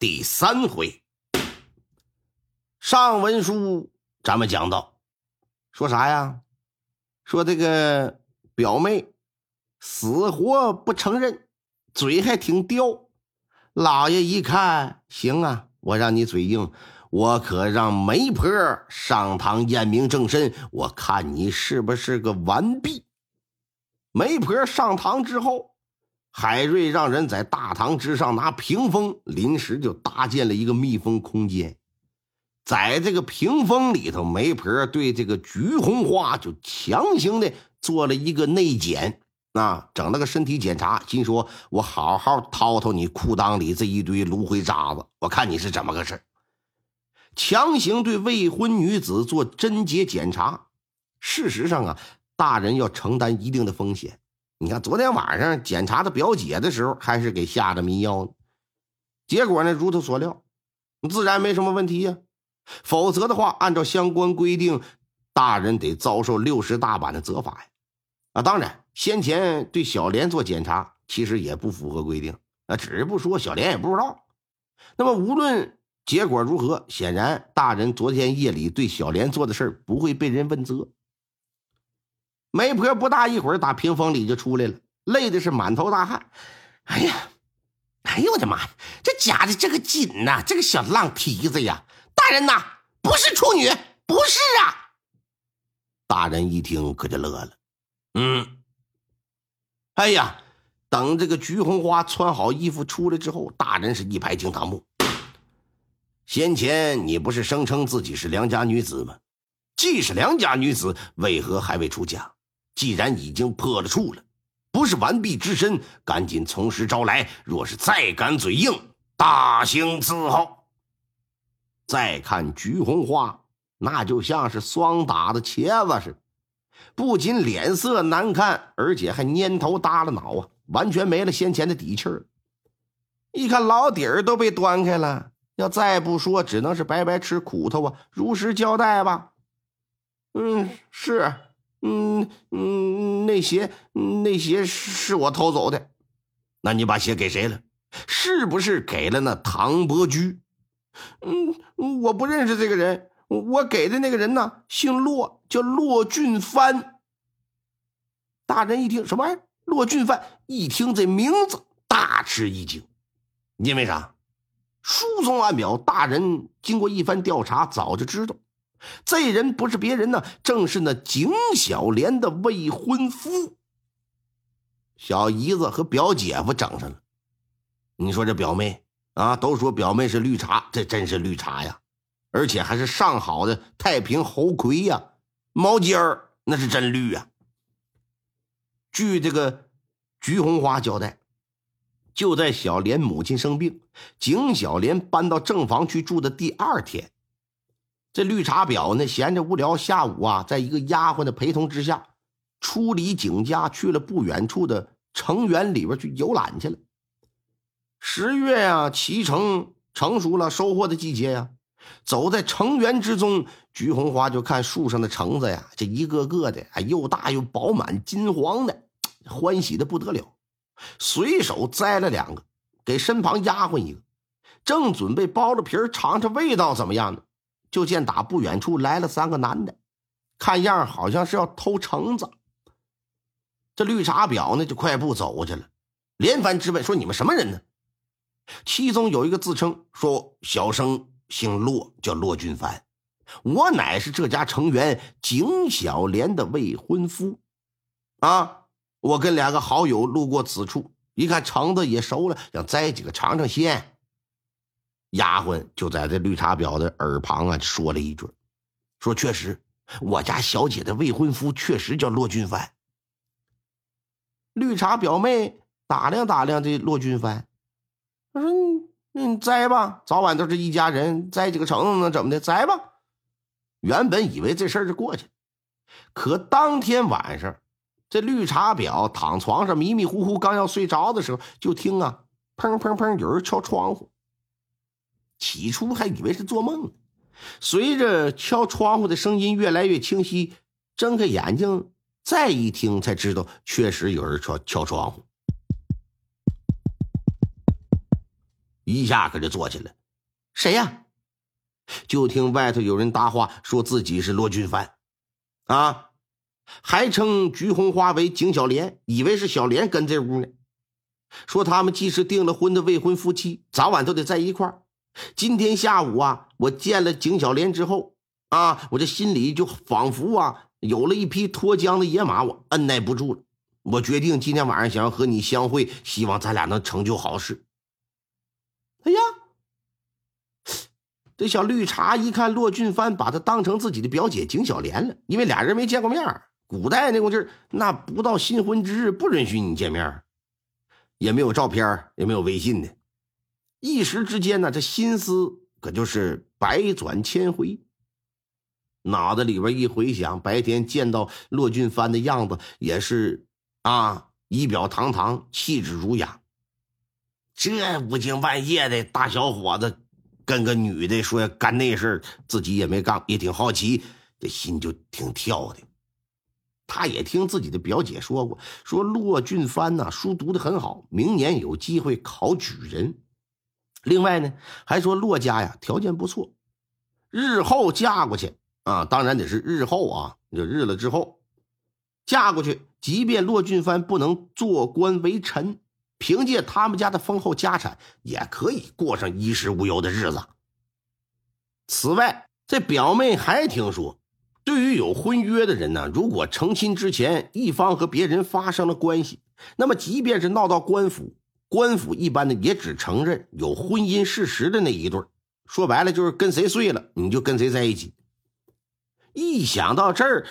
第三回，上文书咱们讲到，说啥呀？说这个表妹死活不承认，嘴还挺刁。老爷一看，行啊，我让你嘴硬，我可让媒婆上堂验明正身，我看你是不是个完璧。媒婆上堂之后。海瑞让人在大堂之上拿屏风，临时就搭建了一个密封空间。在这个屏风里头，媒婆对这个菊红花就强行的做了一个内检，啊，整了个身体检查，心说：“我好好掏掏你裤裆里这一堆芦灰渣子，我看你是怎么个事强行对未婚女子做贞洁检查。事实上啊，大人要承担一定的风险。你看，昨天晚上检查他表姐的时候，还是给下的迷药呢。结果呢，如他所料，自然没什么问题呀。否则的话，按照相关规定，大人得遭受六十大板的责罚呀。啊，当然，先前对小莲做检查，其实也不符合规定。啊，只是不说，小莲也不知道。那么，无论结果如何，显然大人昨天夜里对小莲做的事儿不会被人问责。媒婆不大一会儿，打屏风里就出来了，累的是满头大汗。哎呀，哎呦我的妈呀！这夹的这个紧呐，这个小浪蹄子呀！大人呐，不是处女，不是啊！大人一听可就乐了。嗯，哎呀，等这个菊红花穿好衣服出来之后，大人是一拍惊堂木。先前你不是声称自己是良家女子吗？既是良家女子，为何还未出嫁？既然已经破了处了，不是完璧之身，赶紧从实招来。若是再敢嘴硬，大刑伺候。再看菊红花，那就像是霜打的茄子似的，不仅脸色难看，而且还蔫头耷了脑啊，完全没了先前的底气儿。一看老底儿都被端开了，要再不说，只能是白白吃苦头啊！如实交代吧。嗯，是。嗯嗯，那鞋那鞋是我偷走的，那你把鞋给谁了？是不是给了那唐伯驹？嗯，我不认识这个人，我给的那个人呢，姓骆，叫骆俊帆。大人一听什么玩意儿？骆俊帆一听这名字，大吃一惊，因为啥？书中暗表，大人经过一番调查，早就知道。这人不是别人呢，正是那景小莲的未婚夫。小姨子和表姐夫整上了。你说这表妹啊，都说表妹是绿茶，这真是绿茶呀，而且还是上好的太平猴魁呀，毛尖儿那是真绿啊。据这个菊红花交代，就在小莲母亲生病，景小莲搬到正房去住的第二天。这绿茶婊呢，闲着无聊，下午啊，在一个丫鬟的陪同之下，出离景家，去了不远处的城园里边去游览去了。十月呀，脐橙成熟了，收获的季节呀。走在城园之中，菊红花就看树上的橙子呀，这一个个的啊，又大又饱满，金黄的，欢喜的不得了。随手摘了两个，给身旁丫鬟一个，正准备剥了皮尝尝味道怎么样呢？就见打不远处来了三个男的，看样好像是要偷橙子。这绿茶婊呢，就快步走过去了，连番质问说：“你们什么人呢？”其中有一个自称说：“小生姓骆，叫骆俊凡，我乃是这家成员景小莲的未婚夫。啊，我跟两个好友路过此处，一看橙子也熟了，想摘几个尝尝鲜。”丫鬟就在这绿茶婊的耳旁啊说了一句：“说确实，我家小姐的未婚夫确实叫骆俊帆。”绿茶表妹打量打量这骆俊帆，她说：“嗯，栽吧，早晚都是一家人，栽几个橙子能怎么的？栽吧。原本以为这事儿就过去了，可当天晚上，这绿茶婊躺床上迷迷糊糊，刚要睡着的时候，就听啊，砰砰砰，有人敲窗户。起初还以为是做梦呢，随着敲窗户的声音越来越清晰，睁开眼睛再一听，才知道确实有人敲敲窗户。一下可就坐起来，谁呀？就听外头有人搭话，说自己是罗俊帆，啊，还称菊红花为景小莲，以为是小莲跟这屋呢。说他们既是订了婚的未婚夫妻，早晚都得在一块儿。今天下午啊，我见了景小莲之后啊，我这心里就仿佛啊有了一匹脱缰的野马，我按耐不住了。我决定今天晚上想要和你相会，希望咱俩能成就好事。哎呀，这小绿茶一看骆俊帆把她当成自己的表姐景小莲了，因为俩人没见过面。古代那股劲儿，那不到新婚之日不允许你见面，也没有照片，也没有微信的。一时之间呢，这心思可就是百转千回。脑子里边一回想，白天见到骆俊帆的样子，也是啊，仪表堂堂，气质儒雅。这无精半夜的大小伙子，跟个女的说干那事，自己也没干，也挺好奇，这心就挺跳的。他也听自己的表姐说过，说骆俊帆呐，书读的很好，明年有机会考举人。另外呢，还说骆家呀条件不错，日后嫁过去啊，当然得是日后啊，就日了之后嫁过去，即便骆俊帆不能做官为臣。凭借他们家的丰厚家产，也可以过上衣食无忧的日子。此外，这表妹还听说，对于有婚约的人呢，如果成亲之前一方和别人发生了关系，那么即便是闹到官府，官府一般的也只承认有婚姻事实的那一对说白了就是跟谁睡了，你就跟谁在一起。一想到这儿。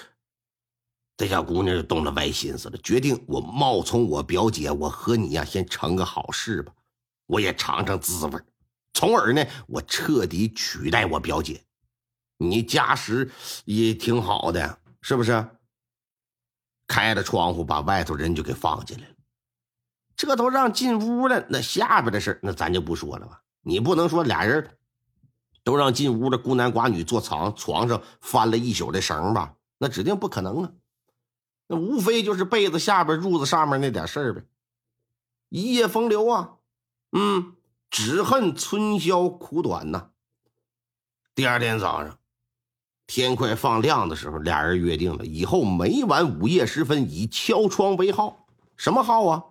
这小姑娘就动了歪心思了，决定我冒充我表姐，我和你呀先成个好事吧，我也尝尝滋味，从而呢，我彻底取代我表姐。你家世也挺好的，是不是？开了窗户，把外头人就给放进来了。这都让进屋了，那下边的事那咱就不说了吧。你不能说俩人都让进屋的孤男寡女坐床床上翻了一宿的绳吧？那指定不可能啊。那无非就是被子下边、褥子上面那点事儿呗。一夜风流啊，嗯，只恨春宵苦短呐。第二天早上，天快放亮的时候，俩人约定了，以后每晚午夜时分以敲窗为号。什么号啊？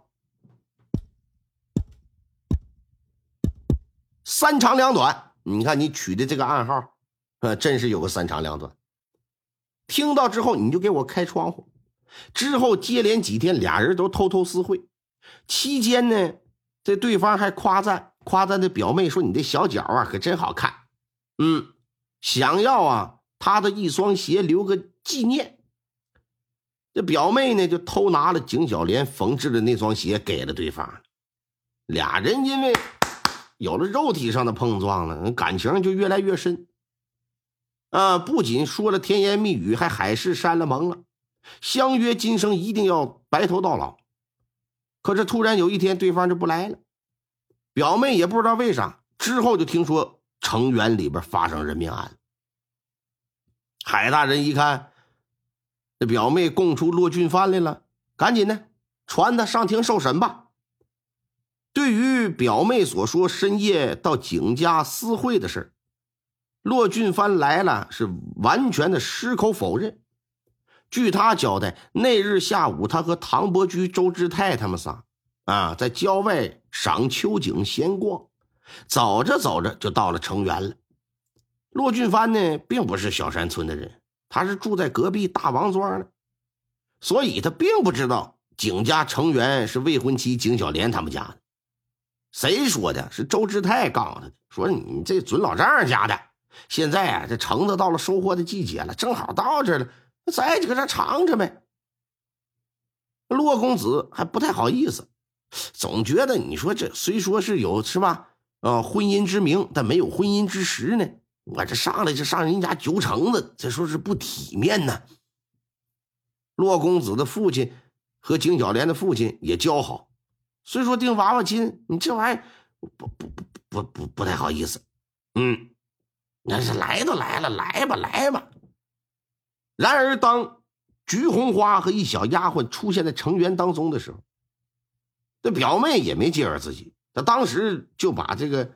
三长两短。你看你取的这个暗号，呃，真是有个三长两短。听到之后，你就给我开窗户。之后接连几天，俩人都偷偷私会。期间呢，这对方还夸赞夸赞这表妹说：“你的小脚啊，可真好看。”嗯，想要啊他的一双鞋留个纪念。这表妹呢，就偷拿了景小莲缝制的那双鞋给了对方。俩人因为有了肉体上的碰撞了，感情就越来越深。啊，不仅说了甜言蜜语，还海誓山了盟了。相约今生一定要白头到老，可是突然有一天对方就不来了，表妹也不知道为啥。之后就听说城垣里边发生人命案，海大人一看，这表妹供出骆俊帆来了，赶紧的传他上庭受审吧。对于表妹所说深夜到景家私会的事骆俊帆来了是完全的矢口否认。据他交代，那日下午，他和唐伯驹、周志泰他们仨啊，在郊外赏秋景、闲逛，走着走着就到了城垣了。骆俊帆呢，并不是小山村的人，他是住在隔壁大王庄的，所以他并不知道景家成员是未婚妻景小莲他们家的。谁说的？是周志泰告诉他的，说你这准老丈人家的。现在啊，这橙子到了收获的季节了，正好到这了。再就搁这尝尝呗。骆公子还不太好意思，总觉得你说这虽说是有是吧，啊，婚姻之名，但没有婚姻之实呢。我这上来就上人家九成子，这说是不体面呢。骆公子的父亲和景小莲的父亲也交好，虽说定娃娃亲，你这玩意不不不不不不太好意思。嗯，那是来都来了，来吧来吧。然而当菊红花和一小丫鬟出现在成员当中的时候，这表妹也没介绍自己，她当时就把这个。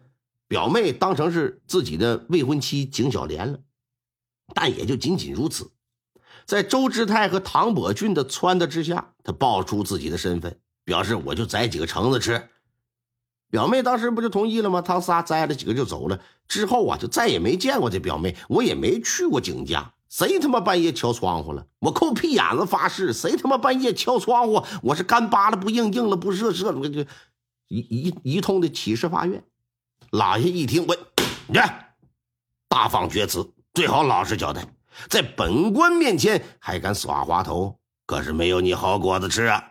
表妹当成是自己的未婚妻景小莲了，但也就仅仅如此。在周之泰和唐伯俊的撺掇之下，他报出自己的身份，表示我就摘几个橙子吃。表妹当时不就同意了吗？他仨摘了几个就走了。之后啊，就再也没见过这表妹，我也没去过景家。谁他妈半夜敲窗户了？我扣屁眼子发誓，谁他妈半夜敲窗户，我是干扒了不硬，硬了不射，射了就一一一通的起誓发愿。老爷一听，我，你，大放厥词，最好老实交代，在本官面前还敢耍滑头，可是没有你好果子吃啊！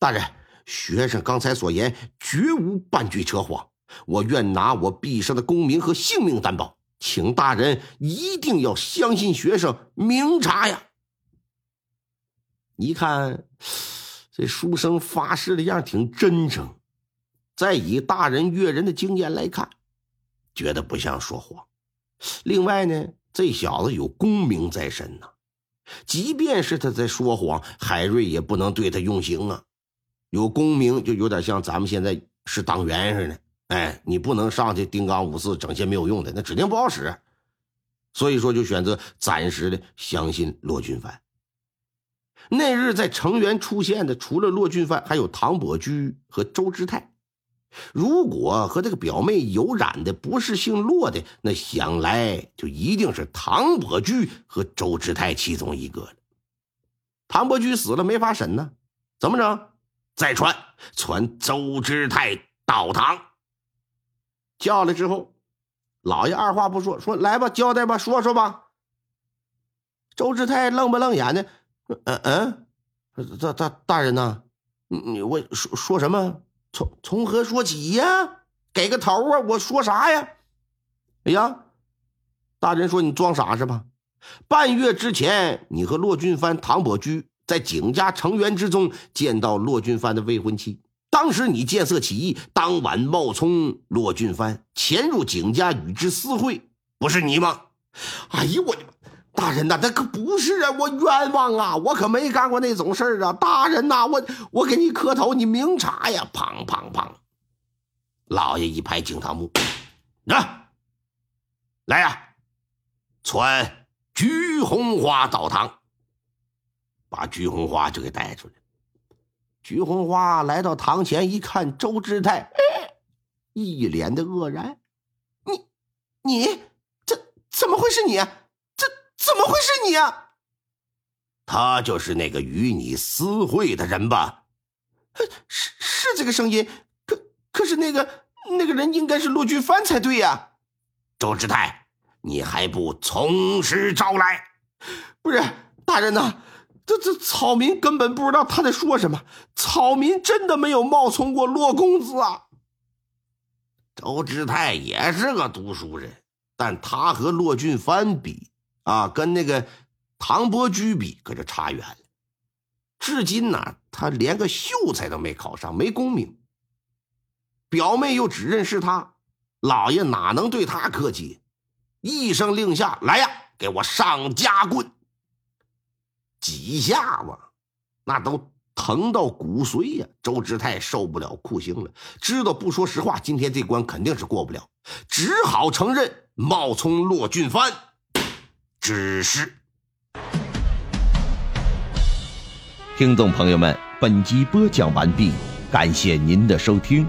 大人，学生刚才所言绝无半句扯谎，我愿拿我毕生的功名和性命担保，请大人一定要相信学生明察呀！一看这书生发誓的样挺真诚。再以大人阅人的经验来看，觉得不像说谎。另外呢，这小子有功名在身呐，即便是他在说谎，海瑞也不能对他用刑啊。有功名就有点像咱们现在是党员似的，哎，你不能上去丁刚五四整些没有用的，那指定不好使。所以说，就选择暂时的相信骆俊藩。那日在成员出现的，除了骆俊藩，还有唐伯驹和周之泰。如果和这个表妹有染的不是姓骆的，那想来就一定是唐伯驹和周之泰其中一个了。唐伯驹死了没法审呢，怎么整？再传传周之泰到堂。叫来之后，老爷二话不说，说来吧，交代吧，说说吧。周之泰愣不愣眼的，嗯嗯，大大大人呐，你你我说说什么？从从何说起呀？给个头啊！我说啥呀？哎呀，大人说你装傻是吧？半月之前，你和骆俊藩、唐伯驹在景家成员之中见到骆俊藩的未婚妻。当时你见色起意，当晚冒充骆俊藩潜入景家与之私会，不是你吗？哎呦，我的妈！大人呐，那可不是啊！我冤枉啊！我可没干过那种事儿啊！大人呐，我我给你磕头，你明察呀！砰砰砰！老爷一拍惊堂木，啊，来呀，传菊红花到堂，把菊红花就给带出来。菊红花来到堂前一看，周志泰一脸的愕然：“你你这怎么会是你？”这怎么会是你啊？他就是那个与你私会的人吧？是是这个声音，可可是那个那个人应该是陆俊帆才对呀。周志泰，你还不从实招来？不是大人呐，这这草民根本不知道他在说什么。草民真的没有冒充过骆公子啊。周志泰也是个读书人，但他和骆俊藩比。啊，跟那个唐伯驹比，可就差远了。至今呢，他连个秀才都没考上，没功名。表妹又只认识他，老爷哪能对他客气？一声令下，来呀，给我上夹棍！几下子，那都疼到骨髓呀！周志泰受不了酷刑了，知道不说实话，今天这关肯定是过不了，只好承认冒充骆俊帆。只是，听众朋友们，本集播讲完毕，感谢您的收听。